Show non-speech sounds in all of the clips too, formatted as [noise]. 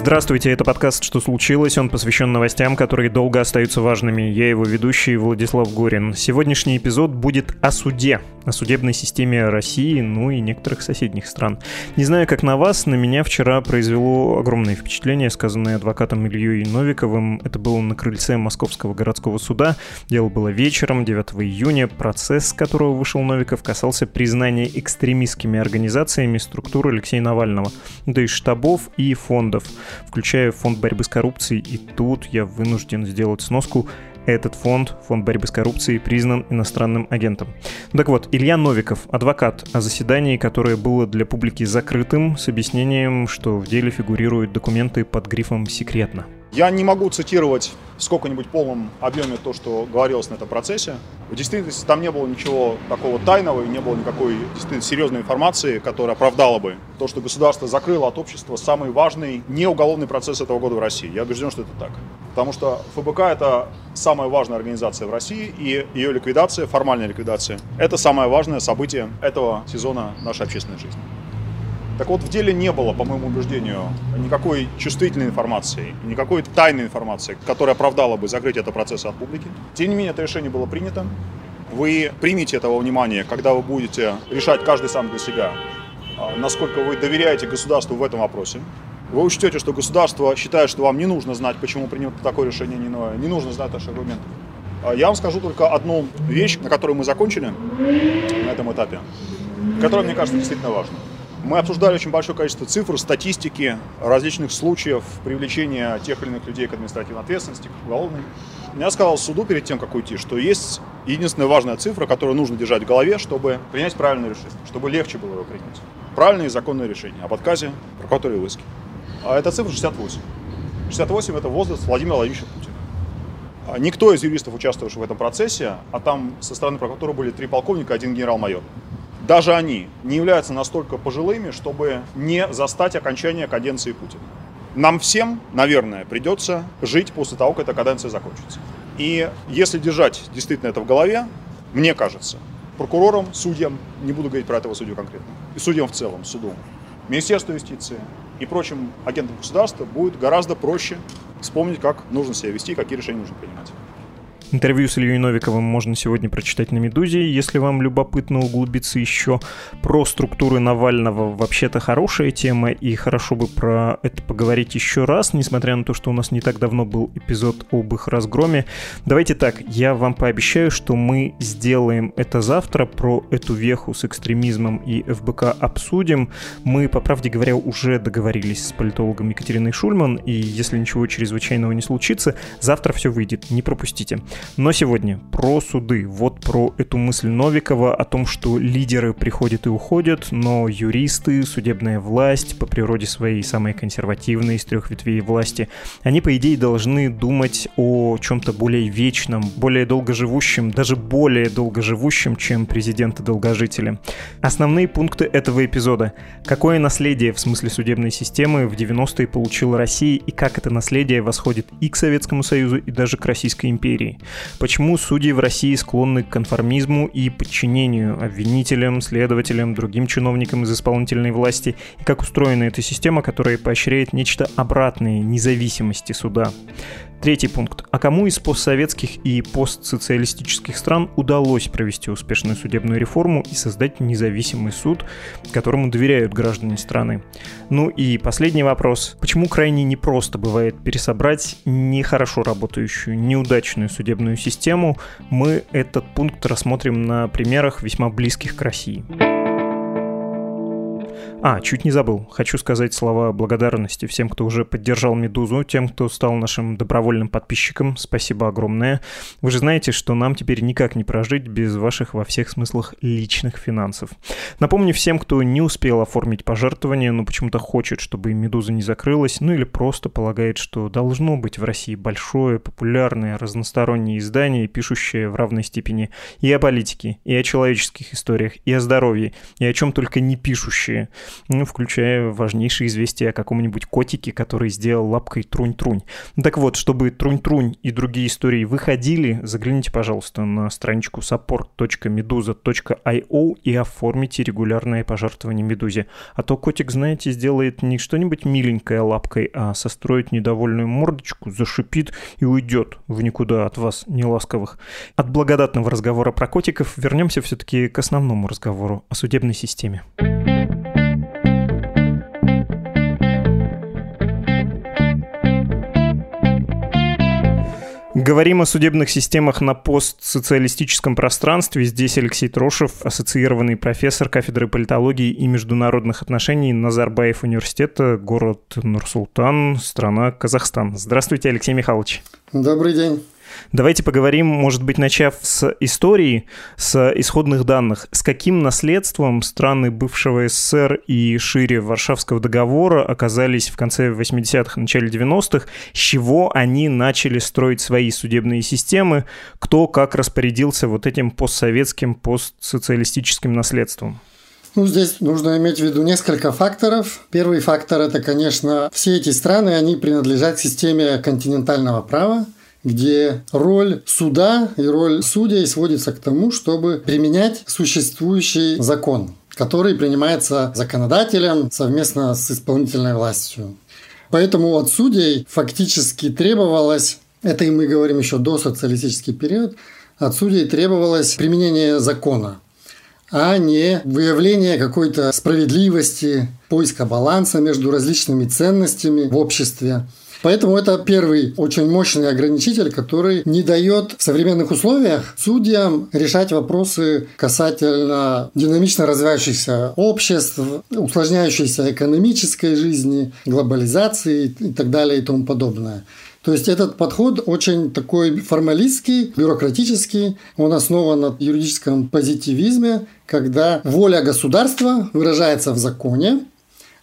Здравствуйте, это подкаст «Что случилось?». Он посвящен новостям, которые долго остаются важными. Я его ведущий Владислав Горин. Сегодняшний эпизод будет о суде, о судебной системе России, ну и некоторых соседних стран. Не знаю, как на вас, на меня вчера произвело огромное впечатление, сказанное адвокатом Ильей Новиковым. Это было на крыльце Московского городского суда. Дело было вечером, 9 июня. Процесс, с которого вышел Новиков, касался признания экстремистскими организациями структуры Алексея Навального, то есть штабов и фондов включая фонд борьбы с коррупцией, и тут я вынужден сделать сноску этот фонд, фонд борьбы с коррупцией, признан иностранным агентом. Так вот, Илья Новиков, адвокат, о заседании, которое было для публики закрытым, с объяснением, что в деле фигурируют документы под грифом «секретно». Я не могу цитировать в сколько-нибудь полном объеме то, что говорилось на этом процессе. В действительности там не было ничего такого тайного и не было никакой действительно серьезной информации, которая оправдала бы то, что государство закрыло от общества самый важный неуголовный процесс этого года в России. Я убежден, что это так. Потому что ФБК – это самая важная организация в России, и ее ликвидация, формальная ликвидация – это самое важное событие этого сезона нашей общественной жизни. Так вот, в деле не было, по моему убеждению, никакой чувствительной информации, никакой тайной информации, которая оправдала бы закрытие этого процесса от публики. Тем не менее, это решение было принято. Вы примите этого внимания, когда вы будете решать каждый сам для себя, а, насколько вы доверяете государству в этом вопросе. Вы учтете, что государство считает, что вам не нужно знать, почему принято такое решение, не иное, не нужно знать наши аргументы. А, я вам скажу только одну вещь, на которой мы закончили на этом этапе, которая, мне кажется, действительно важна. Мы обсуждали очень большое количество цифр, статистики, различных случаев привлечения тех или иных людей к административной ответственности, к уголовной. Я сказал суду перед тем, как уйти, что есть единственная важная цифра, которую нужно держать в голове, чтобы принять правильное решение, чтобы легче было его принять. Правильное и законное решение об отказе прокуратуре и выске. А эта цифра 68. 68 – это возраст Владимира Владимировича Путина. А никто из юристов, участвовавших в этом процессе, а там со стороны прокуратуры были три полковника, один генерал-майор, даже они не являются настолько пожилыми, чтобы не застать окончание каденции Путина. Нам всем, наверное, придется жить после того, как эта каденция закончится. И если держать действительно это в голове, мне кажется, прокурорам, судьям, не буду говорить про этого судью конкретно, и судьям в целом, суду, Министерству юстиции и прочим агентам государства будет гораздо проще вспомнить, как нужно себя вести, какие решения нужно принимать. Интервью с Ильей Новиковым можно сегодня прочитать на «Медузе». Если вам любопытно углубиться еще про структуры Навального, вообще-то хорошая тема, и хорошо бы про это поговорить еще раз, несмотря на то, что у нас не так давно был эпизод об их разгроме. Давайте так, я вам пообещаю, что мы сделаем это завтра, про эту веху с экстремизмом и ФБК обсудим. Мы, по правде говоря, уже договорились с политологом Екатериной Шульман, и если ничего чрезвычайного не случится, завтра все выйдет, не пропустите. Но сегодня про суды. Вот про эту мысль Новикова о том, что лидеры приходят и уходят, но юристы, судебная власть, по природе своей самые консервативные из трех ветвей власти, они, по идее, должны думать о чем-то более вечном, более долгоживущем, даже более долгоживущем, чем президенты-долгожители. Основные пункты этого эпизода. Какое наследие в смысле судебной системы в 90-е получила Россия и как это наследие восходит и к Советскому Союзу, и даже к Российской империи. Почему судьи в России склонны к конформизму и подчинению обвинителям, следователям, другим чиновникам из исполнительной власти, и как устроена эта система, которая поощряет нечто обратное независимости суда. Третий пункт. А кому из постсоветских и постсоциалистических стран удалось провести успешную судебную реформу и создать независимый суд, которому доверяют граждане страны? Ну и последний вопрос. Почему крайне непросто бывает пересобрать нехорошо работающую, неудачную судебную систему? Мы этот пункт рассмотрим на примерах весьма близких к России. А, чуть не забыл. Хочу сказать слова благодарности всем, кто уже поддержал «Медузу», тем, кто стал нашим добровольным подписчиком. Спасибо огромное. Вы же знаете, что нам теперь никак не прожить без ваших во всех смыслах личных финансов. Напомню всем, кто не успел оформить пожертвование, но почему-то хочет, чтобы «Медуза» не закрылась, ну или просто полагает, что должно быть в России большое, популярное, разностороннее издание, пишущее в равной степени и о политике, и о человеческих историях, и о здоровье, и о чем только не пишущее – ну, включая важнейшие известия о каком-нибудь котике, который сделал лапкой трунь-трунь. Так вот, чтобы трунь-трунь и другие истории выходили, загляните, пожалуйста, на страничку support.meduza.io и оформите регулярное пожертвование Медузе. А то котик, знаете, сделает не что-нибудь миленькое лапкой, а состроит недовольную мордочку, зашипит и уйдет в никуда от вас неласковых. От благодатного разговора про котиков вернемся все-таки к основному разговору о судебной системе. Говорим о судебных системах на постсоциалистическом пространстве. Здесь Алексей Трошев, ассоциированный профессор кафедры политологии и международных отношений Назарбаев университета, город Нурсултан, страна Казахстан. Здравствуйте, Алексей Михайлович. Добрый день. Давайте поговорим, может быть, начав с истории, с исходных данных. С каким наследством страны бывшего СССР и шире Варшавского договора оказались в конце 80-х, начале 90-х? С чего они начали строить свои судебные системы? Кто как распорядился вот этим постсоветским, постсоциалистическим наследством? Ну, здесь нужно иметь в виду несколько факторов. Первый фактор – это, конечно, все эти страны, они принадлежат системе континентального права – где роль суда и роль судей сводится к тому, чтобы применять существующий закон, который принимается законодателем совместно с исполнительной властью. Поэтому от судей фактически требовалось, это и мы говорим еще до социалистический период, от судей требовалось применение закона, а не выявление какой-то справедливости, поиска баланса между различными ценностями в обществе. Поэтому это первый очень мощный ограничитель, который не дает в современных условиях судьям решать вопросы касательно динамично развивающихся обществ, усложняющейся экономической жизни, глобализации и так далее и тому подобное. То есть этот подход очень такой формалистский, бюрократический. Он основан на юридическом позитивизме, когда воля государства выражается в законе,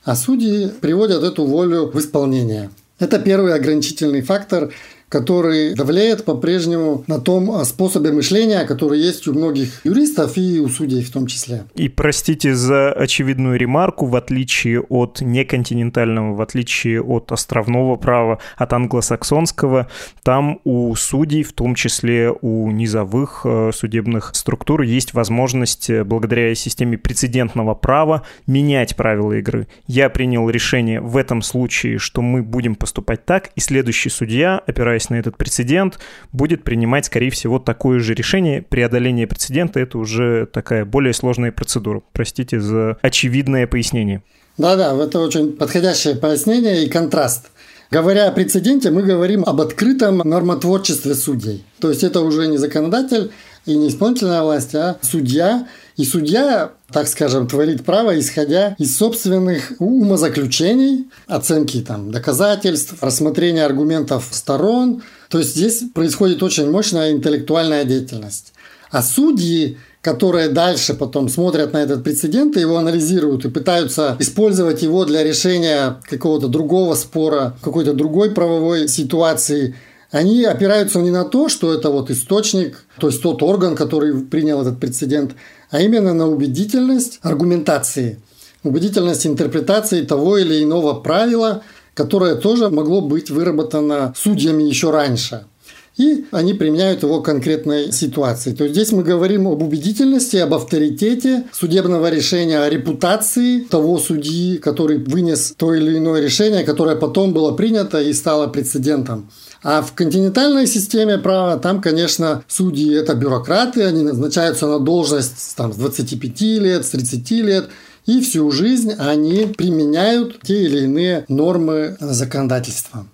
а судьи приводят эту волю в исполнение. Это первый ограничительный фактор, который давляет по-прежнему на том а, способе мышления, который есть у многих юристов и у судей в том числе. И простите за очевидную ремарку, в отличие от неконтинентального, в отличие от островного права, от англосаксонского, там у судей, в том числе у низовых э, судебных структур, есть возможность э, благодаря системе прецедентного права менять правила игры. Я принял решение в этом случае, что мы будем поступать так, и следующий судья, опираясь опираясь на этот прецедент, будет принимать, скорее всего, такое же решение. Преодоление прецедента — это уже такая более сложная процедура. Простите за очевидное пояснение. Да-да, это очень подходящее пояснение и контраст. Говоря о прецеденте, мы говорим об открытом нормотворчестве судей. То есть это уже не законодатель и не исполнительная власть, а судья. И судья, так скажем, творит право, исходя из собственных умозаключений, оценки там, доказательств, рассмотрения аргументов сторон. То есть здесь происходит очень мощная интеллектуальная деятельность. А судьи которые дальше потом смотрят на этот прецедент и его анализируют и пытаются использовать его для решения какого-то другого спора, какой-то другой правовой ситуации, они опираются не на то, что это вот источник, то есть тот орган, который принял этот прецедент, а именно на убедительность аргументации, убедительность интерпретации того или иного правила, которое тоже могло быть выработано судьями еще раньше – и они применяют его к конкретной ситуации. То есть здесь мы говорим об убедительности, об авторитете судебного решения, о репутации того судьи, который вынес то или иное решение, которое потом было принято и стало прецедентом. А в континентальной системе права там, конечно, судьи – это бюрократы, они назначаются на должность там, с 25 лет, с 30 лет, и всю жизнь они применяют те или иные нормы законодательства.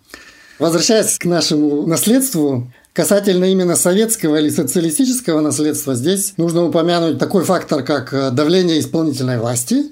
Возвращаясь к нашему наследству, Касательно именно советского или социалистического наследства, здесь нужно упомянуть такой фактор, как давление исполнительной власти.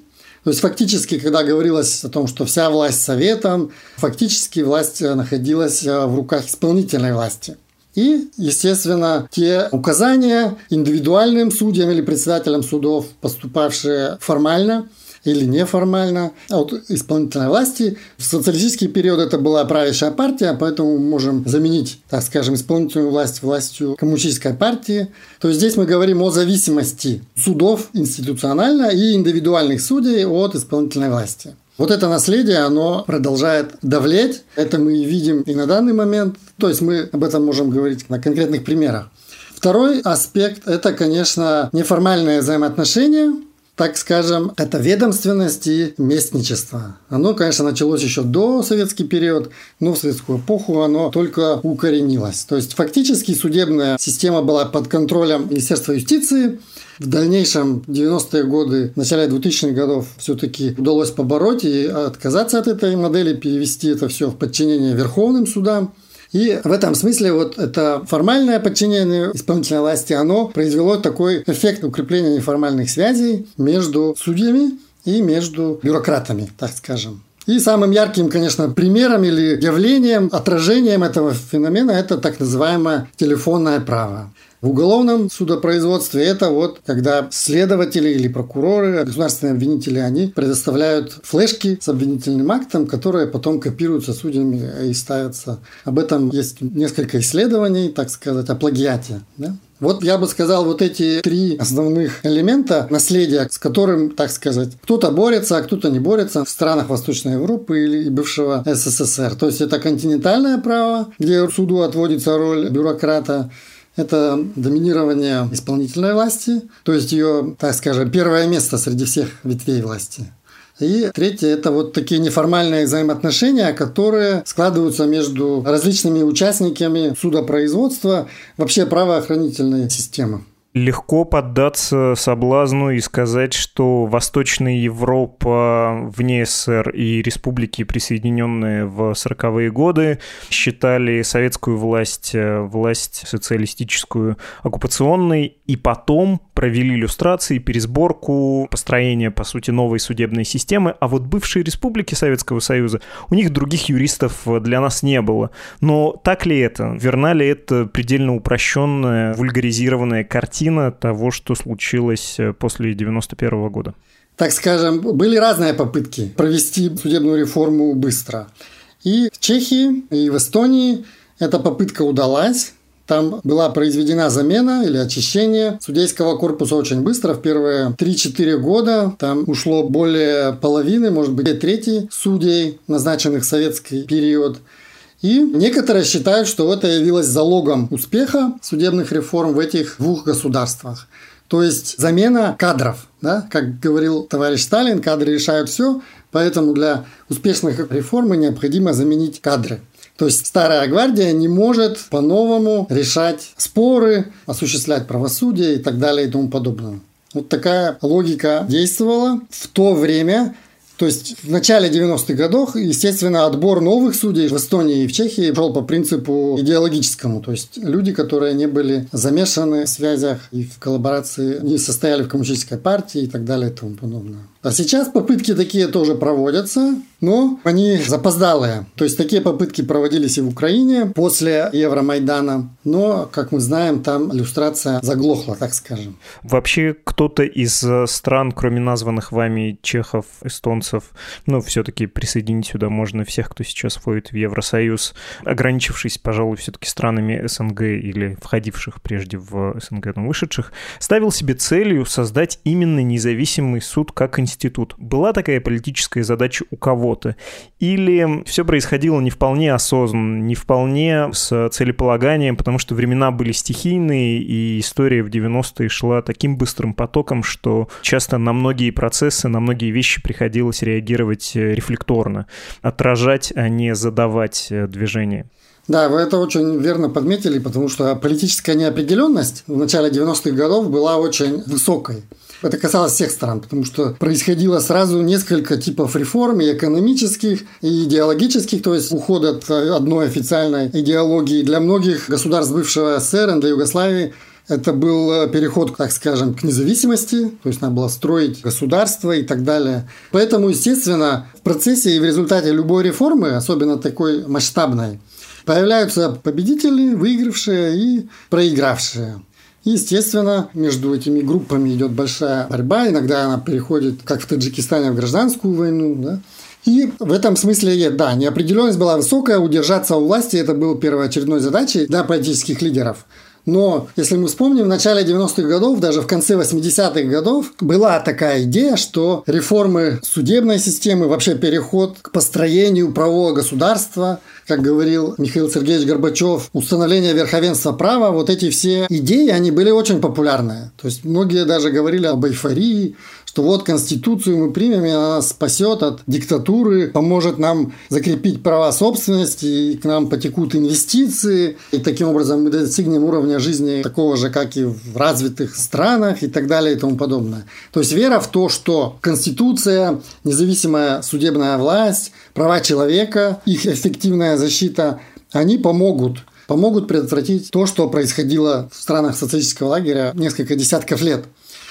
То есть фактически, когда говорилось о том, что вся власть советом, фактически власть находилась в руках исполнительной власти. И, естественно, те указания индивидуальным судьям или председателям судов, поступавшие формально – или неформально от исполнительной власти. В социалистический период это была правящая партия, поэтому можем заменить, так скажем, исполнительную власть властью коммунистической партии. То есть здесь мы говорим о зависимости судов институционально и индивидуальных судей от исполнительной власти. Вот это наследие, оно продолжает давлеть. Это мы видим и на данный момент. То есть мы об этом можем говорить на конкретных примерах. Второй аспект – это, конечно, неформальные взаимоотношения – так скажем, это ведомственность и местничество. Оно, конечно, началось еще до советский период, но в советскую эпоху оно только укоренилось. То есть фактически судебная система была под контролем Министерства юстиции, в дальнейшем, 90-е годы, в начале 2000-х годов все-таки удалось побороть и отказаться от этой модели, перевести это все в подчинение верховным судам. И в этом смысле вот это формальное подчинение исполнительной власти, оно произвело такой эффект укрепления неформальных связей между судьями и между бюрократами, так скажем. И самым ярким, конечно, примером или явлением, отражением этого феномена это так называемое телефонное право. В уголовном судопроизводстве это вот когда следователи или прокуроры, государственные обвинители, они предоставляют флешки с обвинительным актом, которые потом копируются судьями и ставятся. Об этом есть несколько исследований, так сказать, о плагиате. Да? Вот я бы сказал, вот эти три основных элемента наследия, с которым, так сказать, кто-то борется, а кто-то не борется в странах Восточной Европы или бывшего СССР. То есть это континентальное право, где суду отводится роль бюрократа, это доминирование исполнительной власти, то есть ее, так скажем, первое место среди всех ветвей власти. И третье – это вот такие неформальные взаимоотношения, которые складываются между различными участниками судопроизводства, вообще правоохранительной системы легко поддаться соблазну и сказать, что Восточная Европа вне СССР и республики, присоединенные в 40-е годы, считали советскую власть, э, власть социалистическую, оккупационной, и потом провели иллюстрации, пересборку, построение, по сути, новой судебной системы, а вот бывшие республики Советского Союза, у них других юристов для нас не было. Но так ли это? Верна ли это предельно упрощенная, вульгаризированная картина картина того, что случилось э, после 91 года? Так скажем, были разные попытки провести судебную реформу быстро. И в Чехии, и в Эстонии эта попытка удалась. Там была произведена замена или очищение судейского корпуса очень быстро, в первые 3-4 года. Там ушло более половины, может быть, трети судей, назначенных в советский период. И некоторые считают, что это явилось залогом успеха судебных реформ в этих двух государствах. То есть замена кадров. Да? Как говорил товарищ Сталин, кадры решают все, поэтому для успешных реформ необходимо заменить кадры. То есть старая гвардия не может по-новому решать споры, осуществлять правосудие и так далее и тому подобное. Вот такая логика действовала в то время, то есть в начале 90-х годов, естественно, отбор новых судей в Эстонии и в Чехии шел по принципу идеологическому. То есть люди, которые не были замешаны в связях и в коллаборации, не состояли в коммунистической партии и так далее и тому подобное. А сейчас попытки такие тоже проводятся, но они запоздалые. То есть такие попытки проводились и в Украине после Евромайдана, но, как мы знаем, там иллюстрация заглохла, так скажем. Вообще кто-то из э, стран, кроме названных вами чехов, эстонцев, ну, все-таки присоединить сюда можно всех, кто сейчас входит в Евросоюз, ограничившись, пожалуй, все-таки странами СНГ или входивших прежде в СНГ, но вышедших, ставил себе целью создать именно независимый суд как институт институт. Была такая политическая задача у кого-то? Или все происходило не вполне осознанно, не вполне с целеполаганием, потому что времена были стихийные, и история в 90-е шла таким быстрым потоком, что часто на многие процессы, на многие вещи приходилось реагировать э, рефлекторно, отражать, а не задавать э, движение. Да, вы это очень верно подметили, потому что политическая неопределенность в начале 90-х годов была очень высокой. Это касалось всех стран, потому что происходило сразу несколько типов реформ, и экономических, и идеологических, то есть уход от одной официальной идеологии. Для многих государств бывшего СССР, для Югославии, Это был э, переход, так скажем, к независимости, то есть надо было строить государство и так далее. Поэтому, естественно, в процессе и в результате любой реформы, особенно такой масштабной, появляются победители, выигравшие и проигравшие. Естественно, между этими группами идет большая борьба. Иногда она переходит, как в Таджикистане, в гражданскую войну. Да? И в этом смысле, да, неопределенность была высокая, удержаться у власти это было первоочередной задачей для политических лидеров. Но если мы вспомним, в начале 90-х годов, даже в конце 80-х годов, была такая идея, что реформы судебной системы, вообще переход к построению правового государства, как говорил Михаил Сергеевич Горбачев, установление верховенства права, вот эти все идеи, они были очень популярны. То есть многие даже говорили об эйфории, что вот Конституцию мы примем, и она спасет от диктатуры, поможет нам закрепить права собственности, и к нам потекут инвестиции, и таким образом мы достигнем уровня жизни такого же, как и в развитых странах и так далее и тому подобное. То есть вера в то, что Конституция, независимая судебная власть, права человека, их эффективная защита, они помогут помогут предотвратить то, что происходило в странах социалистического лагеря несколько десятков лет.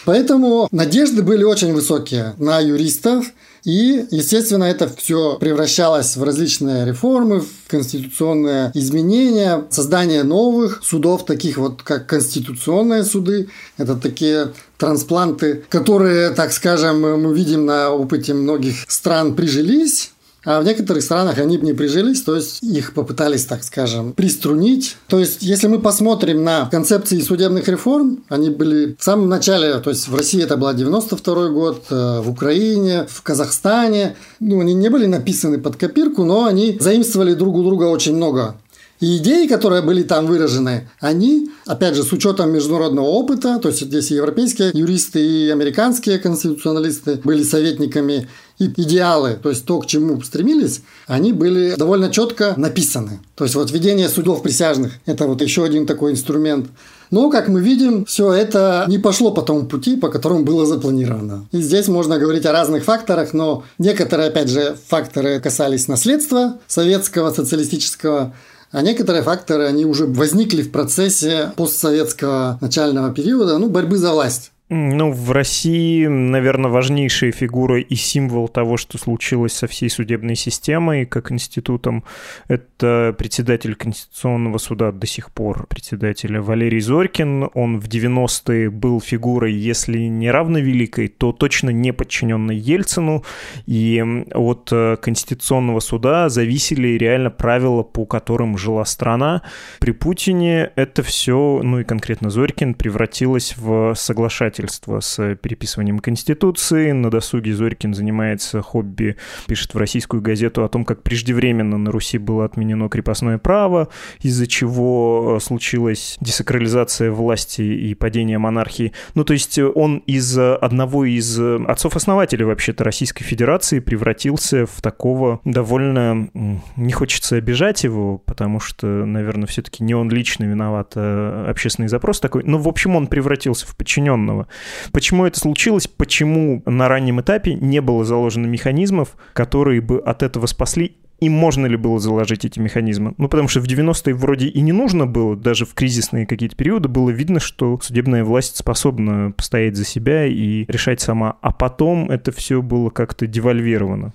Поэтому надежды были очень высокие на юристов, и, естественно, это все превращалось в различные реформы, в конституционные изменения, создание новых судов, таких вот как конституционные суды. Это такие транспланты, которые, так скажем, мы видим на опыте многих стран прижились а в некоторых странах они не прижились, то есть их попытались, так скажем, приструнить. То есть, если мы посмотрим на концепции судебных реформ, они были в самом начале, то есть в России это был 92 год, э, в Украине, в Казахстане. Ну, они не были написаны под копирку, но они заимствовали друг у друга очень много. И идеи, которые были там выражены, они, опять же, с учетом международного опыта, то есть здесь и европейские юристы, и американские конституционалисты были советниками, идеалы, то есть то, к чему стремились, они были довольно четко написаны. То есть вот введение судов присяжных – это вот еще один такой инструмент. Но, как мы видим, все это не пошло по тому пути, по которому было запланировано. И здесь можно говорить о разных факторах, но некоторые, опять же, факторы касались наследства советского, социалистического, а некоторые факторы, они уже возникли в процессе постсоветского начального периода, ну, борьбы за власть. Ну, в России, наверное, важнейшая фигура и символ того, что случилось со всей судебной системой, как институтом, это председатель Конституционного суда до сих пор, председатель Валерий Зорькин. Он в 90-е был фигурой, если не равновеликой, то точно не подчиненной Ельцину. И от э, Конституционного суда зависели реально правила, по которым жила страна. При Путине это все, ну и конкретно Зорькин, превратилось в соглашатель разбирательство с переписыванием Конституции. На досуге Зорькин занимается хобби, пишет в российскую газету о том, как преждевременно на Руси было отменено крепостное право, из-за чего э, случилась десакрализация власти и падение монархии. Ну, то есть он из одного из отцов-основателей вообще-то Российской Федерации превратился в такого довольно... Не хочется обижать его, потому что, наверное, все-таки не он лично виноват, а общественный запрос такой. Но, в общем, он превратился в подчиненного. Почему это случилось? Почему на раннем этапе не было заложено механизмов, которые бы от этого спасли и можно ли было заложить эти механизмы? Ну, потому что в 90-е вроде и не нужно было, даже в кризисные какие-то периоды было видно, что судебная власть способна постоять за себя и решать сама. А потом это все было как-то девальвировано.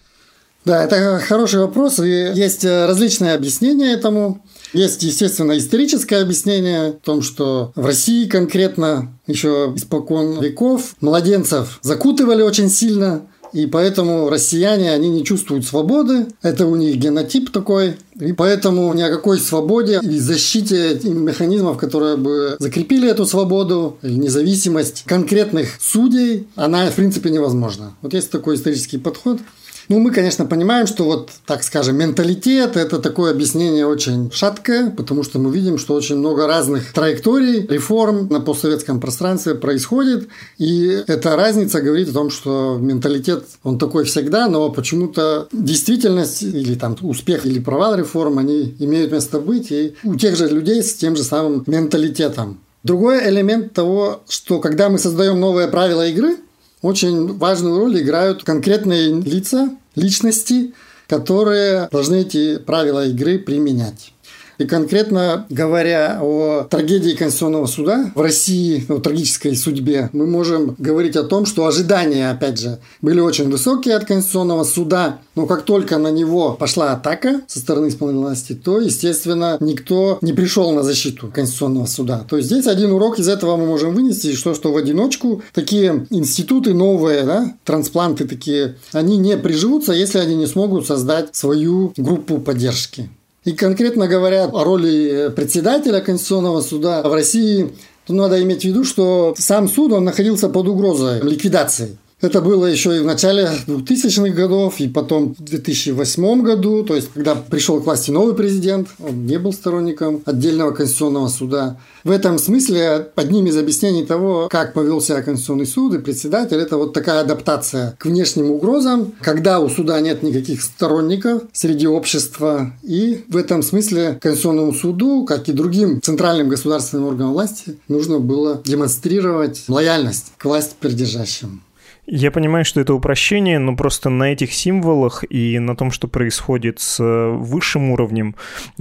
Да, это хороший вопрос, и есть различные объяснения этому. Есть, естественно, историческое объяснение о том, что в России конкретно еще испокон веков младенцев закутывали очень сильно, и поэтому россияне, они не чувствуют свободы. Это у них генотип такой. И поэтому ни о какой свободе и защите механизмов, которые бы закрепили эту свободу или независимость конкретных судей, она, в принципе, невозможна. Вот есть такой исторический подход. Ну, мы, конечно, понимаем, что вот, так скажем, менталитет – это такое объяснение очень шаткое, потому что мы видим, что очень много разных траекторий, реформ на постсоветском пространстве происходит, и эта разница говорит о том, что менталитет, он такой всегда, но почему-то действительность или там успех или провал реформ, они имеют место быть, и у тех же людей с тем же самым менталитетом. Другой элемент того, что когда мы создаем новые правила игры, очень важную роль играют конкретные лица, личности, которые должны эти правила игры применять. И конкретно говоря о трагедии Конституционного суда в России, о трагической судьбе, мы можем говорить о том, что ожидания, опять же, были очень высокие от Конституционного суда, но как только на него пошла атака со стороны исполнительной власти, то, естественно, никто не пришел на защиту Конституционного суда. То есть здесь один урок из этого мы можем вынести, что, что в одиночку такие институты новые, да, транспланты такие, они не приживутся, если они не смогут создать свою группу поддержки. И конкретно говоря о роли председателя Конституционного суда в России, то надо иметь в виду, что сам суд он находился под угрозой ликвидации. Это было еще и в начале 2000-х годов, и потом в 2008 году, то есть когда пришел к власти новый президент, он не был сторонником отдельного конституционного суда. В этом смысле одним из объяснений того, как повел себя Конституционный суд и председатель, это вот такая адаптация к внешним угрозам, когда у суда нет никаких сторонников среди общества. И в этом смысле Конституционному суду, как и другим центральным государственным органам власти, нужно было демонстрировать лояльность к власти придержащим. Я понимаю, что это упрощение, но просто на этих символах и на том, что происходит с высшим уровнем,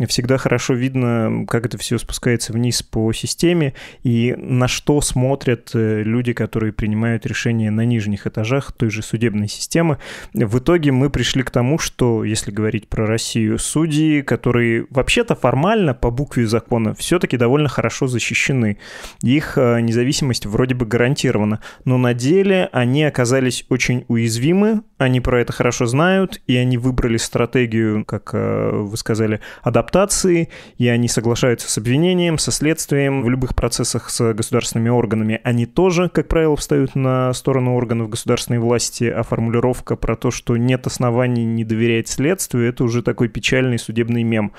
всегда хорошо видно, как это все спускается вниз по системе и на что смотрят э, люди, которые принимают решения на нижних этажах той же судебной системы. В итоге мы пришли к тому, что, если говорить про Россию, судьи, которые вообще-то формально по букве закона все-таки довольно хорошо защищены. Их э, независимость вроде бы гарантирована, но на деле они оказались очень уязвимы, они про это хорошо знают, и они выбрали стратегию, как э, вы сказали, адаптации, и они соглашаются с обвинением, со следствием в любых процессах с государственными органами. Они тоже, как правило, встают на сторону органов государственной власти, а формулировка про то, что нет оснований не доверять следствию, это уже такой печальный судебный мем.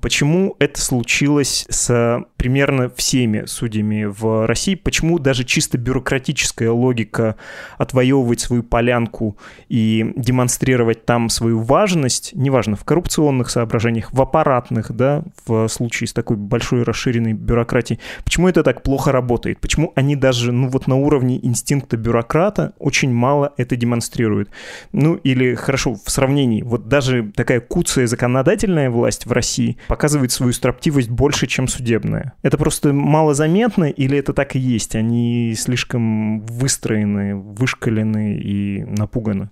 Почему это случилось с примерно всеми судьями в России? Почему даже чисто бюрократическая логика от отвоевывать свою полянку и демонстрировать там свою важность, неважно, в коррупционных соображениях, в аппаратных, да, в случае с такой большой расширенной бюрократией, почему это так плохо работает? Почему они даже, ну вот на уровне инстинкта бюрократа очень мало это демонстрируют? Ну или, хорошо, в сравнении, вот даже такая куцая законодательная власть в России показывает свою строптивость больше, чем судебная. Это просто малозаметно или это так и есть? Они слишком выстроены, вышкалены и напуганы.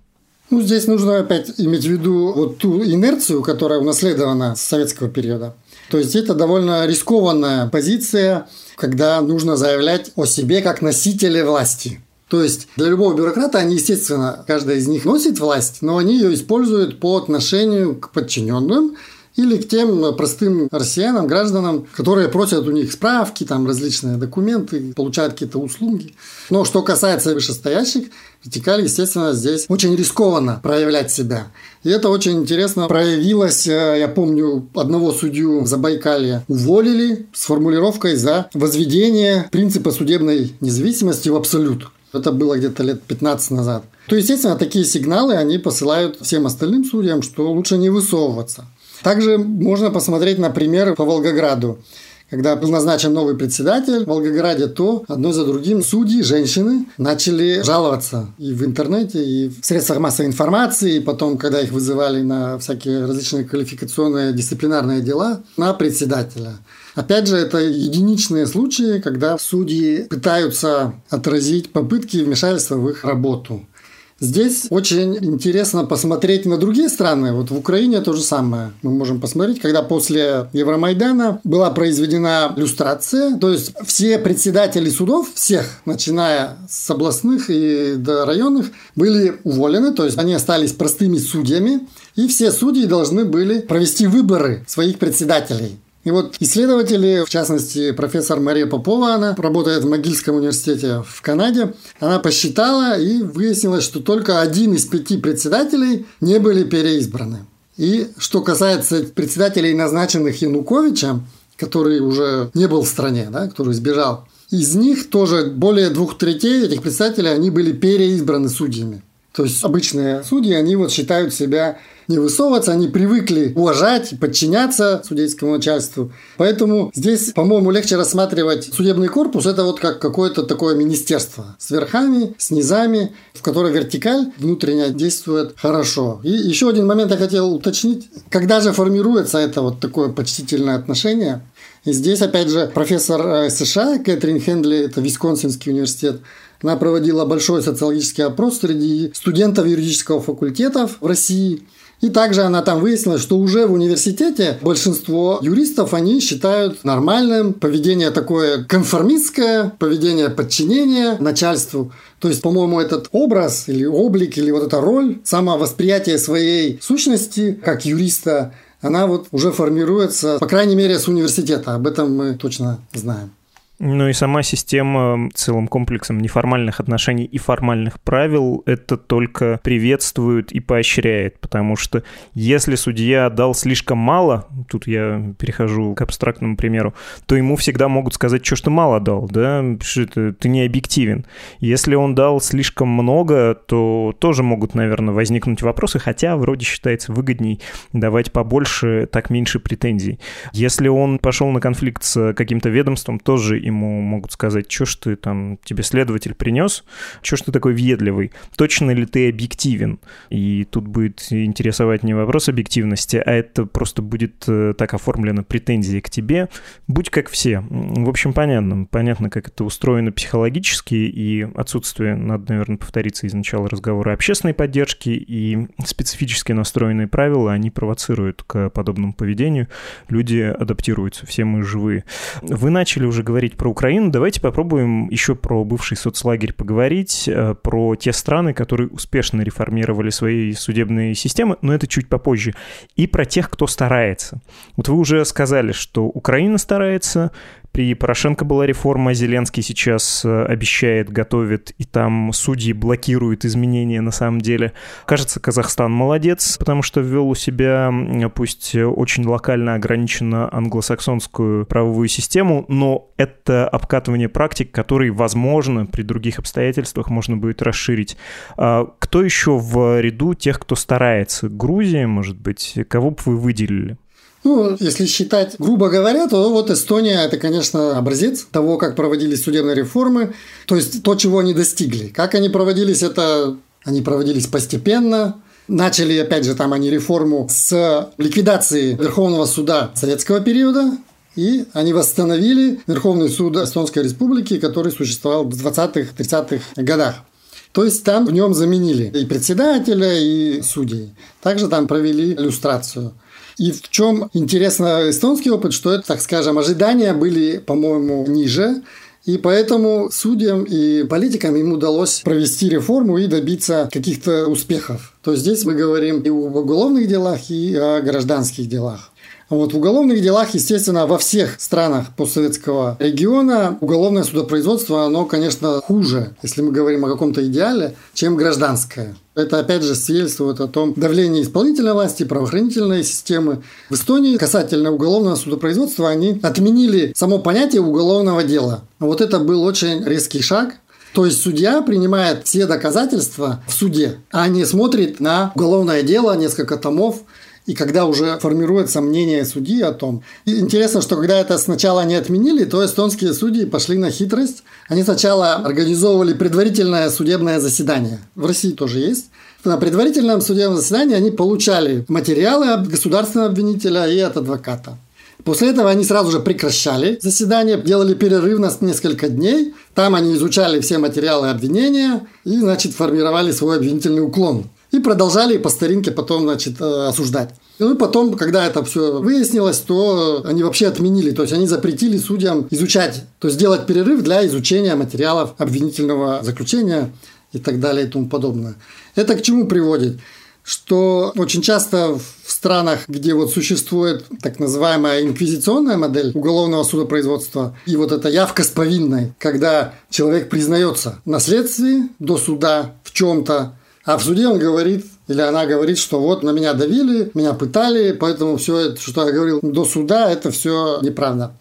Ну, здесь нужно опять иметь в виду вот ту инерцию, которая унаследована с советского периода. То есть это довольно рискованная позиция, когда нужно заявлять о себе как носителе власти. То есть для любого бюрократа они, естественно, каждая из них носит власть, но они ее используют по отношению к подчиненным или к тем простым россиянам, гражданам, которые просят у них справки, там различные документы, получают какие-то услуги. Но что касается вышестоящих, вертикали, естественно, здесь очень рискованно проявлять себя. И это очень интересно проявилось. Э, я помню, одного судью в Забайкалье уволили с формулировкой за возведение принципа судебной независимости в абсолют. Это было где-то лет 15 назад. То, естественно, такие сигналы они посылают всем остальным судьям, что лучше не высовываться. Также можно посмотреть на пример по Волгограду. Когда был назначен новый председатель в Волгограде, то одно за другим судьи, женщины, начали жаловаться и в интернете, и в средствах массовой информации, и потом, когда их вызывали на всякие различные квалификационные дисциплинарные дела, на председателя. Опять же, это единичные случаи, когда судьи пытаются отразить попытки вмешательства в их работу. Здесь очень интересно посмотреть на другие страны. Вот в Украине то же самое. Мы можем посмотреть, когда после Евромайдана была произведена люстрация, то есть все председатели судов, всех, начиная с областных и до районных, были уволены, то есть они остались простыми судьями, и все судьи должны были провести выборы своих председателей. И вот исследователи, в частности, профессор Мария Попова, она работает в Могильском университете в Канаде, она посчитала и выяснилось, что только один из пяти председателей не были переизбраны. И что касается председателей, назначенных Януковичем, который уже не был в стране, да, который сбежал, из них тоже более двух третей этих председателей, они были переизбраны судьями. То есть обычные судьи, они вот считают себя не высовываться, они привыкли уважать, подчиняться судейскому начальству. Поэтому здесь, по-моему, легче рассматривать судебный корпус, это вот как какое-то такое министерство с верхами, с низами, в которой вертикаль внутренняя действует хорошо. И еще один момент я хотел уточнить. Когда же формируется это вот такое почтительное отношение? И здесь, опять же, профессор э, США Кэтрин Хендли, это Висконсинский университет, она проводила большой социологический опрос среди студентов юридического факультета в России. И также она там выяснила, что уже в университете большинство юристов, они считают нормальным поведение такое конформистское, поведение подчинения начальству. То есть, по-моему, этот образ или облик, или вот эта роль, самовосприятие своей сущности как юриста, она вот уже формируется, по крайней мере, с университета. Об этом мы точно знаем. Ну и сама система целым комплексом неформальных отношений и формальных правил это только приветствует и поощряет, потому что если судья дал слишком мало, тут я перехожу к абстрактному примеру, то ему всегда могут сказать, что что мало дал, да, что это, ты не объективен. Если он дал слишком много, то тоже могут, наверное, возникнуть вопросы, хотя вроде считается выгодней давать побольше, так меньше претензий. Если он пошел на конфликт с каким-то ведомством, тоже ему могут сказать, что ж ты там, тебе следователь принес, что ж ты такой въедливый, точно ли ты объективен? И тут будет интересовать не вопрос объективности, а это просто будет э, так оформлено претензии к тебе. Будь как все. В общем, понятно. Понятно, как это устроено психологически, и отсутствие, надо, наверное, повториться из начала разговора, общественной поддержки и специфически настроенные правила, они провоцируют к подобному поведению. Люди адаптируются, все мы живые. Вы начали уже говорить про Украину, давайте попробуем еще про бывший соцлагерь поговорить, э, про те страны, которые успешно реформировали свои судебные системы, но это чуть попозже, и про тех, кто старается. Вот вы уже сказали, что Украина старается, при Порошенко была реформа, Зеленский сейчас э, обещает, готовит, и там судьи блокируют изменения на самом деле. Кажется, Казахстан молодец, потому что ввел у себя, пусть очень локально ограниченно англосаксонскую правовую систему, но это обкатывание практик, которые, возможно, при других обстоятельствах можно будет расширить. А кто еще в ряду тех, кто старается? Грузия, может быть? Кого бы вы выделили? Ну, если считать, грубо говоря, то вот Эстония – это, конечно, образец того, как проводились судебные реформы, то есть то, чего они достигли. Как они проводились, это они проводились постепенно, Начали, опять же, там они реформу с ликвидации Верховного суда советского периода, и они восстановили Верховный суд Эстонской Республики, который существовал в 20-30-х годах. То есть там в нем заменили и председателя, и судей. Также там провели иллюстрацию. И в чем интересно эстонский опыт, что это, так скажем, ожидания были, по-моему, ниже. И поэтому судьям и политикам им удалось провести реформу и добиться каких-то успехов. То есть здесь мы говорим и об уголовных делах, и о гражданских делах. Вот в уголовных делах, естественно, во всех странах постсоветского региона уголовное судопроизводство, оно, конечно, хуже, если мы говорим о каком-то идеале, чем гражданское. Это, опять же, свидетельствует о том давлении исполнительной власти, правоохранительной системы. В Эстонии касательно уголовного судопроизводства они отменили само понятие уголовного дела. Вот это был очень резкий шаг, то есть судья принимает все доказательства в суде, а не смотрит на уголовное дело, несколько томов, и когда уже формируется мнение судьи о том. И интересно, что когда это сначала не отменили, то эстонские судьи пошли на хитрость. Они сначала организовывали предварительное судебное заседание. В России тоже есть. На предварительном судебном заседании они получали материалы от государственного обвинителя и от адвоката. После этого они сразу же прекращали заседание, делали перерыв на несколько дней. Там они изучали все материалы обвинения и, значит, формировали свой обвинительный уклон. И продолжали по старинке потом, значит, э, осуждать. Ну и потом, когда это все выяснилось, то они вообще отменили, то есть они запретили судьям изучать, то есть делать перерыв для изучения материалов обвинительного заключения и так далее и тому подобное. Это к чему приводит? что очень часто в странах, где вот существует так называемая инквизиционная модель уголовного судопроизводства, и вот эта явка с повинной, когда человек признается на следствии до суда в чем-то, а в суде он говорит, или она говорит, что вот на меня давили, меня пытали, поэтому все это, что я говорил до суда, это все неправда.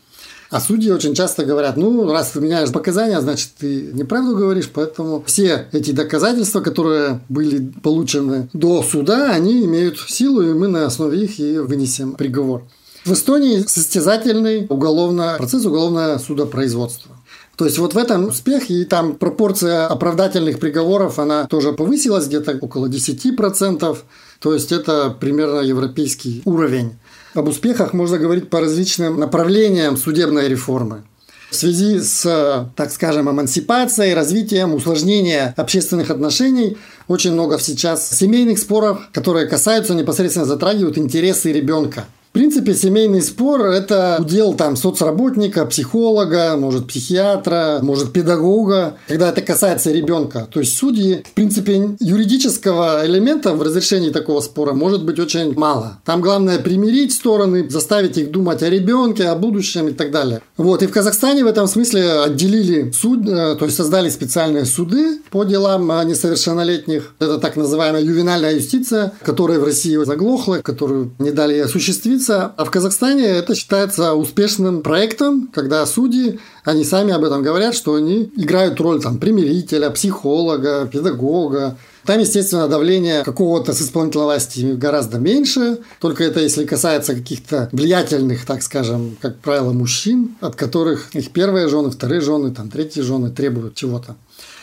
А судьи очень часто говорят, ну, раз ты меняешь показания, значит, ты неправду говоришь, поэтому все эти доказательства, которые были получены до суда, они имеют силу, и мы на основе их и вынесем приговор. В Эстонии состязательный уголовный процесс уголовное судопроизводство. То есть вот в этом успех, и там пропорция оправдательных приговоров, она тоже повысилась где-то около 10%. То есть это примерно европейский уровень. Об успехах можно говорить по различным направлениям судебной реформы. В связи с, так скажем, эмансипацией, развитием, усложнением общественных отношений очень много сейчас семейных споров, которые касаются непосредственно затрагивают интересы ребенка – принципе, семейный спор – это удел там соцработника, психолога, может, психиатра, может, педагога, когда это касается ребенка. То есть судьи, в принципе, юридического элемента в разрешении такого спора может быть очень мало. Там главное примирить стороны, заставить их думать о ребенке, о будущем и так далее. Вот. И в Казахстане в этом смысле отделили суд, э, то есть создали специальные суды по делам несовершеннолетних. Это так называемая ювенальная юстиция, которая в России заглохла, которую не дали осуществить добиться. А в Казахстане это считается успешным проектом, когда судьи, они сами об этом говорят, что они играют роль там, примирителя, психолога, педагога. Там, естественно, давление какого-то с исполнительной власти гораздо меньше, только это если касается каких-то влиятельных, так скажем, как правило, мужчин, от которых их первые жены, вторые жены, там, третьи жены требуют чего-то.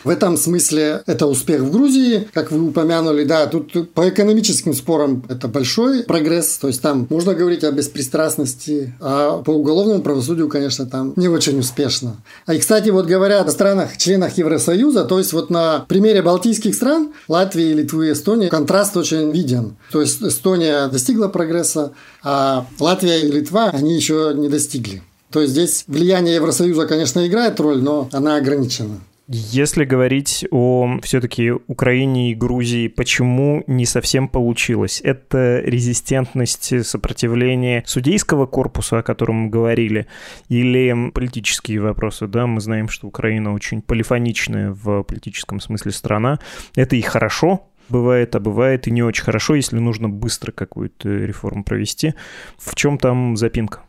В этом смысле это успех в Грузии, как вы упомянули, да, тут по экономическим спорам это большой прогресс, то есть там можно говорить о беспристрастности, а по уголовному правосудию, конечно, там не очень успешно. А и, кстати, вот говоря о странах, членах Евросоюза, то есть вот на примере балтийских стран, Латвии, Литвы, Эстонии, контраст очень виден. То есть Эстония достигла прогресса, а Латвия и Литва, они еще не достигли. То есть здесь влияние Евросоюза, конечно, играет роль, но она ограничена. Если говорить о все-таки Украине и Грузии, почему не совсем получилось? Это резистентность, сопротивление судейского корпуса, о котором мы говорили, или политические вопросы? Да, мы знаем, что Украина очень полифоничная в политическом смысле страна. Это и хорошо, бывает, а бывает и не очень хорошо, если нужно быстро какую-то реформу провести. В чем там запинка?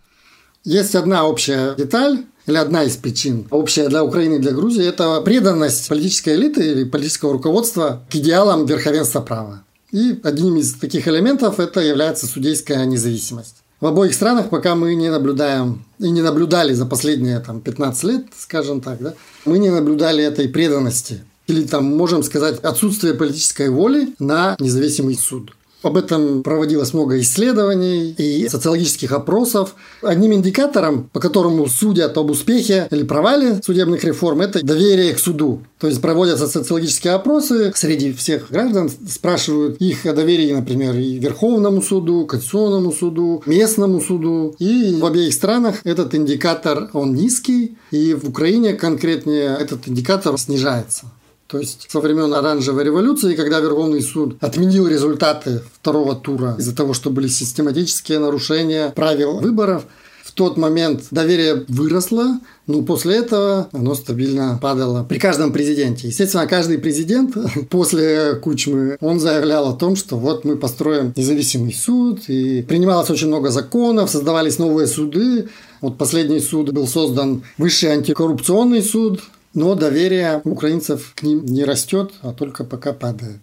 Есть одна общая деталь, или одна из причин, общая для Украины и для Грузии, это преданность политической элиты или политического руководства к идеалам верховенства права. И одним из таких элементов это является судейская независимость. В обоих странах пока мы не наблюдаем и не наблюдали за последние там, 15 лет, скажем так, да, мы не наблюдали этой преданности. Или там можем сказать отсутствие политической воли на независимый суд. Об этом проводилось много исследований и социологических опросов. Одним индикатором, по которому судят об успехе или провале судебных реформ, это доверие к суду. То есть проводятся социологические опросы среди всех граждан, спрашивают их о доверии, например, и Верховному суду, Конституционному суду, местному суду. И в обеих странах этот индикатор, он низкий, и в Украине конкретнее этот индикатор снижается. То есть со времен оранжевой революции, когда Верховный суд отменил результаты второго тура из-за того, что были систематические нарушения правил выборов, в тот момент доверие выросло, но после этого оно стабильно падало при каждом президенте. Естественно, каждый президент [laughs] после Кучмы, он заявлял о том, что вот мы построим независимый суд, и принималось очень много законов, создавались новые суды. Вот последний суд был создан Высший антикоррупционный суд, но доверие украинцев к ним не растет, а только пока падает.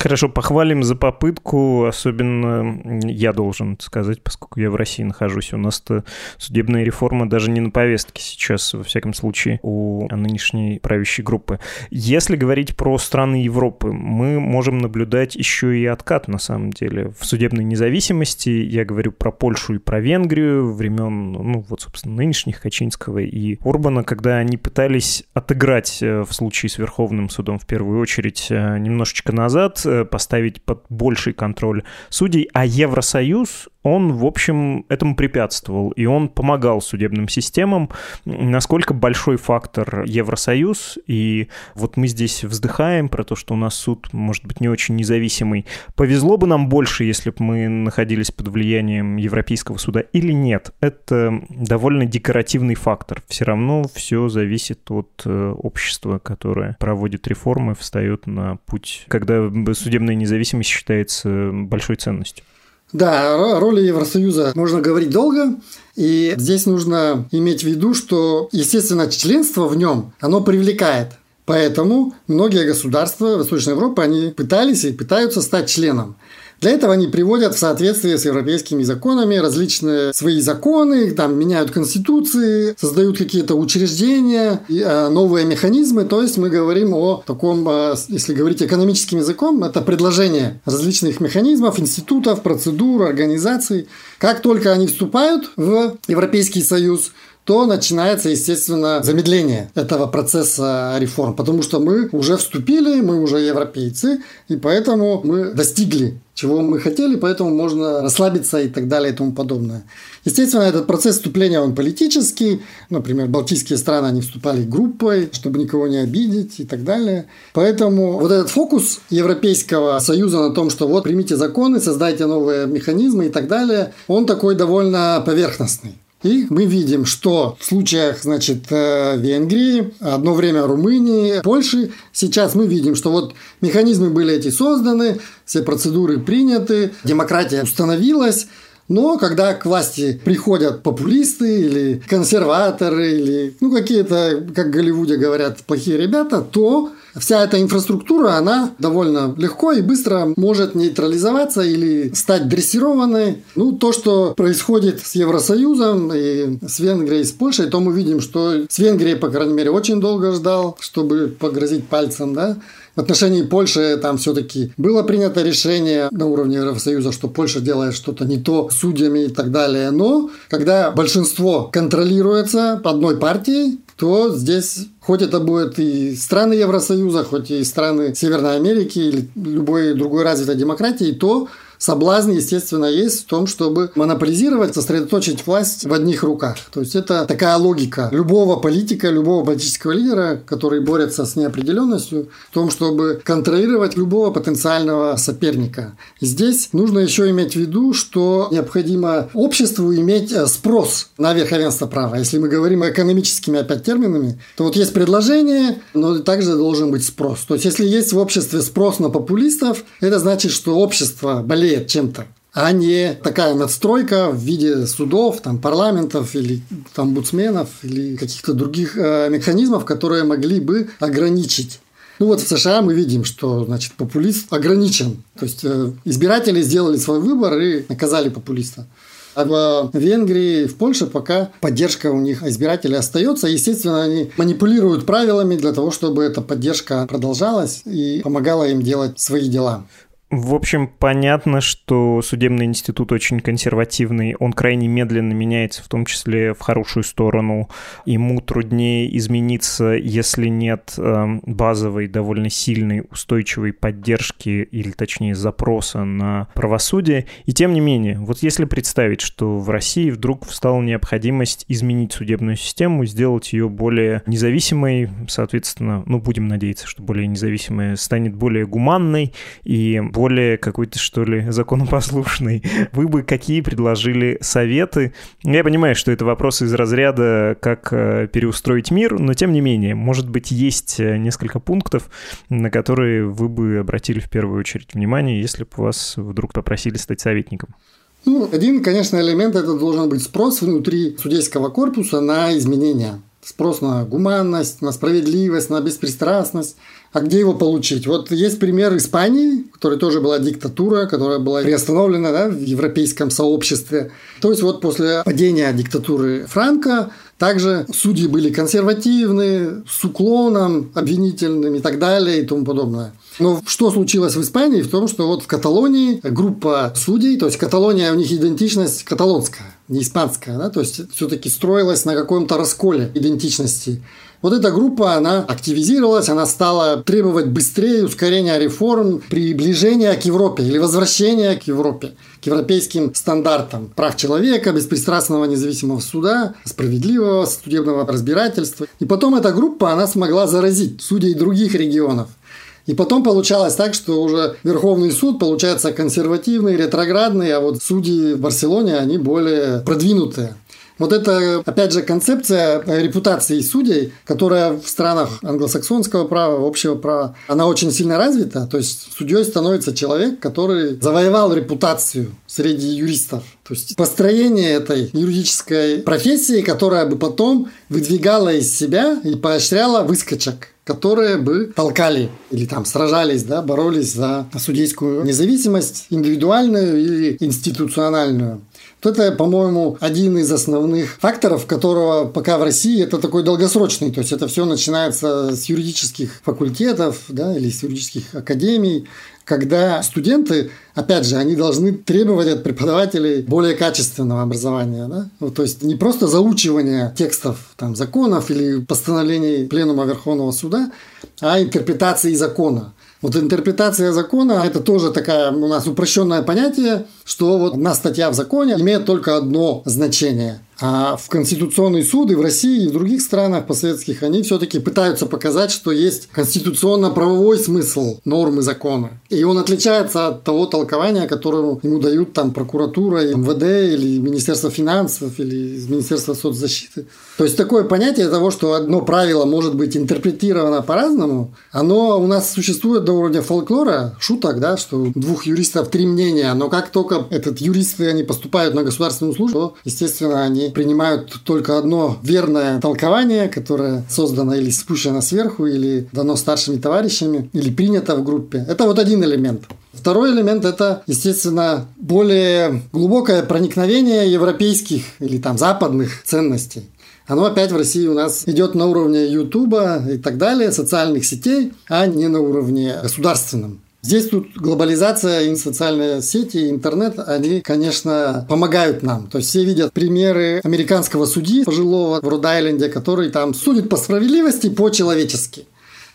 Хорошо, похвалим за попытку, особенно я должен сказать, поскольку я в России нахожусь. У нас-то судебная реформа даже не на повестке сейчас, во всяком случае, у нынешней правящей группы. Если говорить про страны Европы, мы можем наблюдать еще и откат, на самом деле, в судебной независимости. Я говорю про Польшу и про Венгрию времен, ну, вот, собственно, нынешних Качинского и Урбана, когда они пытались отыграть э, в случае с Верховным судом в первую очередь э, немножечко назад, поставить под больший контроль судей, а Евросоюз, он, в общем, этому препятствовал, и он помогал судебным системам. Насколько большой фактор Евросоюз, и вот мы здесь вздыхаем про то, что у нас суд, может быть, не очень независимый. Повезло бы нам больше, если бы мы находились под влиянием Европейского суда или нет? Это довольно декоративный фактор. Все равно все зависит от э, общества, которое проводит реформы, встает на путь, когда судебная независимость считается большой ценностью. Да, о роли Евросоюза можно говорить долго. И здесь нужно иметь в виду, что, естественно, членство в нем, оно привлекает. Поэтому многие государства Восточной Европы, они пытались и пытаются стать членом. Для этого они приводят в соответствие с европейскими законами различные свои законы, там меняют конституции, создают какие-то учреждения, а, новые механизмы. То есть мы говорим о таком, а, если говорить экономическим языком, это предложение различных механизмов, институтов, процедур, организаций. Как только они вступают в Европейский Союз, то начинается, естественно, замедление этого процесса реформ, потому что мы уже вступили, мы уже европейцы, и поэтому мы достигли чего мы хотели, поэтому можно расслабиться и так далее и тому подобное. Естественно, этот процесс вступления, он политический. Например, балтийские страны, они вступали группой, чтобы никого не обидеть и так далее. Поэтому вот этот фокус Европейского Союза на том, что вот примите законы, создайте новые механизмы и так далее, он такой довольно поверхностный. И мы видим, что в случаях, значит, э, Венгрии, одно время Румынии, Польши, сейчас мы видим, что вот механизмы были эти созданы, все процедуры приняты, демократия установилась, но когда к власти приходят популисты или консерваторы, или ну, какие-то, как в Голливуде говорят, плохие ребята, то вся эта инфраструктура, она довольно легко и быстро может нейтрализоваться или стать дрессированной. Ну, то, что происходит с Евросоюзом и с Венгрией, с Польшей, то мы видим, что с Венгрией, по крайней мере, очень долго ждал, чтобы погрозить пальцем, да, в отношении Польши там все-таки было принято решение на уровне Евросоюза, что Польша делает что-то не то судьями и так далее. Но когда большинство контролируется одной партией, то здесь, хоть это будет и страны Евросоюза, хоть и страны Северной Америки или любой другой развитой демократии, то соблазн, естественно, есть в том, чтобы монополизировать, сосредоточить власть в одних руках. То есть это такая логика любого политика, любого политического лидера, который борется с неопределенностью, в том, чтобы контролировать любого потенциального соперника. Здесь нужно еще иметь в виду, что необходимо обществу иметь э, спрос на верховенство права. Если мы говорим экономическими опять терминами, то вот есть предложение, но также должен быть спрос. То есть если есть в обществе спрос на популистов, это значит, что общество болеет болеет чем-то, а не такая надстройка в виде судов, там, парламентов или там, омбудсменов или каких-то других э, механизмов, которые могли бы ограничить. Ну вот в США мы видим, что значит, популист ограничен. То есть э, избиратели сделали свой выбор и наказали популиста. А в Венгрии, в Польше пока поддержка у них избирателей остается. Естественно, они манипулируют правилами для того, чтобы эта поддержка продолжалась и помогала им делать свои дела. В общем, понятно, что судебный институт очень консервативный, он крайне медленно меняется, в том числе в хорошую сторону. Ему труднее измениться, если нет э, базовой, довольно сильной, устойчивой поддержки или, точнее, запроса на правосудие. И тем не менее, вот если представить, что в России вдруг встала необходимость изменить судебную систему, сделать ее более независимой, соответственно, ну, будем надеяться, что более независимая станет более гуманной и более какой-то, что ли, законопослушный. [laughs] Вы бы какие предложили советы? Я понимаю, что это вопрос из разряда, как э, переустроить мир, но тем не менее, может быть, есть э, несколько пунктов, на которые вы бы обратили в первую очередь внимание, если бы вас вдруг попросили стать советником. Ну, один, конечно, элемент это должен быть спрос внутри судейского корпуса на изменения. Спрос на гуманность, на справедливость, на беспристрастность. А где его получить? Вот есть пример Испании, которая тоже была диктатура, которая была приостановлена да, в европейском сообществе. То есть вот после падения диктатуры Франка также судьи были консервативны, с уклоном обвинительным и так далее и тому подобное. Но что случилось в Испании? В том, что вот в Каталонии группа судей, то есть Каталония у них идентичность каталонская, не испанская, да, то есть все-таки строилась на каком-то расколе идентичности. Вот эта группа, она активизировалась, она стала требовать быстрее ускорения реформ, приближения к Европе или возвращения к Европе, к европейским стандартам прав человека, беспристрастного независимого суда, справедливого судебного разбирательства. И потом эта группа, она смогла заразить судей других регионов. И потом получалось так, что уже Верховный суд получается консервативный, ретроградный, а вот судьи в Барселоне, они более продвинутые. Вот это, опять же, концепция репутации судей, которая в странах англосаксонского права, общего права, она очень сильно развита. То есть судьей становится человек, который завоевал репутацию среди юристов. То есть построение этой юридической профессии, которая бы потом выдвигала из себя и поощряла выскочек которые бы толкали или там сражались, да, боролись за судейскую независимость, индивидуальную или институциональную. Вот это, по-моему, один из основных факторов, которого пока в России это такой долгосрочный. То есть это все начинается с юридических факультетов да, или с юридических академий, когда студенты, опять же, они должны требовать от преподавателей более качественного образования. Да? Ну, то есть не просто заучивание текстов там, законов или постановлений Пленума Верховного Суда, а интерпретации закона. Вот интерпретация закона – это тоже такая у нас упрощенное понятие, что вот одна статья в законе имеет только одно значение – а в Конституционный суд и в России, и в других странах постсоветских они все-таки пытаются показать, что есть конституционно-правовой смысл нормы закона. И он отличается от того толкования, которое ему дают там прокуратура, МВД или Министерство финансов или Министерство соцзащиты. То есть такое понятие того, что одно правило может быть интерпретировано по-разному, оно у нас существует до уровня фольклора, шуток, да, что двух юристов три мнения, но как только этот юристы они поступают на государственную службу, то, естественно, они принимают только одно верное толкование, которое создано или спущено сверху, или дано старшими товарищами, или принято в группе. Это вот один элемент. Второй элемент – это, естественно, более глубокое проникновение европейских или там западных ценностей. Оно опять в России у нас идет на уровне Ютуба и так далее, социальных сетей, а не на уровне государственном. Здесь тут глобализация и социальные сети, интернет, они, конечно, помогают нам. То есть все видят примеры американского судьи пожилого в Род-Айленде, который там судит по справедливости, по-человечески.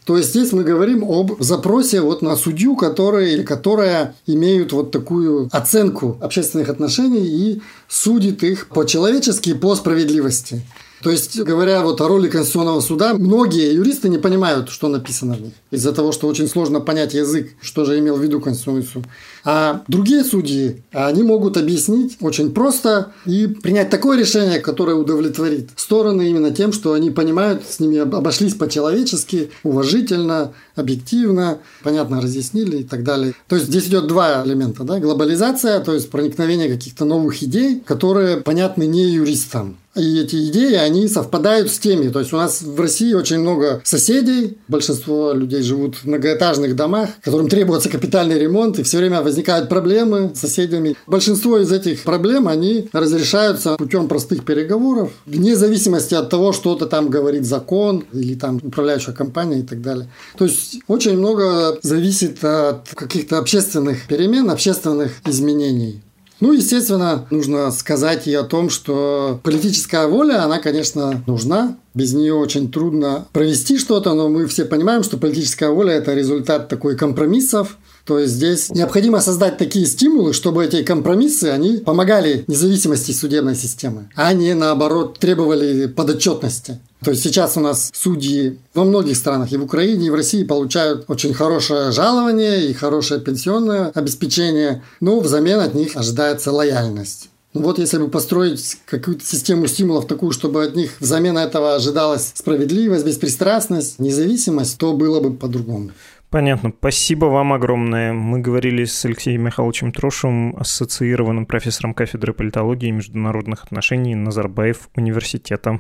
То есть здесь мы говорим об запросе вот на судью, которые или которая имеют вот такую оценку общественных отношений и судит их по-человечески по справедливости. То есть, говоря вот о роли Конституционного суда, многие юристы не понимают, что написано в них. Из-за того, что очень сложно понять язык, что же имел в виду Конституционный суд. А другие судьи, они могут объяснить очень просто и принять такое решение, которое удовлетворит стороны именно тем, что они понимают, с ними обошлись по-человечески, уважительно, объективно, понятно разъяснили и так далее. То есть здесь идет два элемента. Да? Глобализация, то есть проникновение каких-то новых идей, которые понятны не юристам. И эти идеи, они совпадают с теми. То есть у нас в России очень много соседей. Большинство людей живут в многоэтажных домах, которым требуется капитальный ремонт, и все время возникают проблемы с соседями. Большинство из этих проблем, они разрешаются путем простых переговоров, вне зависимости от того, что-то там говорит закон или там управляющая компания и так далее. То есть очень много зависит от каких-то общественных перемен, общественных изменений. Ну, естественно, нужно сказать и о том, что политическая воля, она, конечно, нужна. Без нее очень трудно провести что-то, но мы все понимаем, что политическая воля – это результат такой компромиссов, то есть здесь необходимо создать такие стимулы, чтобы эти компромиссы, они помогали независимости судебной системы, а не наоборот требовали подотчетности. То есть сейчас у нас судьи во многих странах, и в Украине, и в России получают очень хорошее жалование и хорошее пенсионное обеспечение, но взамен от них ожидается лояльность. Ну вот если бы построить какую-то систему стимулов такую, чтобы от них взамен этого ожидалась справедливость, беспристрастность, независимость, то было бы по-другому. Понятно. Спасибо вам огромное. Мы говорили с Алексеем Михайловичем Трошевым, ассоциированным профессором кафедры политологии и международных отношений Назарбаев университета.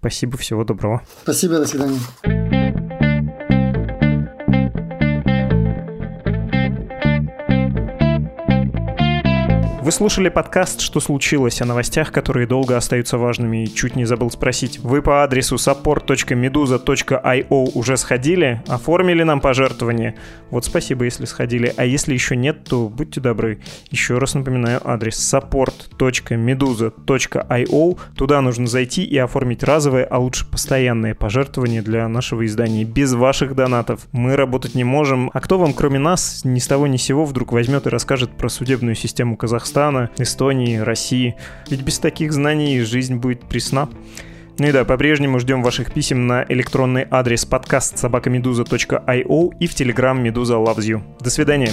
Спасибо, всего доброго. Спасибо, до свидания. Слушали подкаст «Что случилось?» о новостях, которые долго остаются важными. И чуть не забыл спросить. Вы по адресу support.meduza.io уже сходили? Оформили нам пожертвование? Вот спасибо, если сходили. А если еще нет, то будьте добры. Еще раз напоминаю адрес support.meduza.io. Туда нужно зайти и оформить разовое, а лучше постоянное пожертвование для нашего издания. Без ваших донатов мы работать не можем. А кто вам, кроме нас, ни с того ни с сего вдруг возьмет и расскажет про судебную систему Казахстана? Казахстана, Эстонии, России. Ведь без таких знаний жизнь будет пресна. Ну и да, по-прежнему ждем ваших писем на электронный адрес подкаст собакамедуза.io и в телеграм Медуза Loves You. До свидания.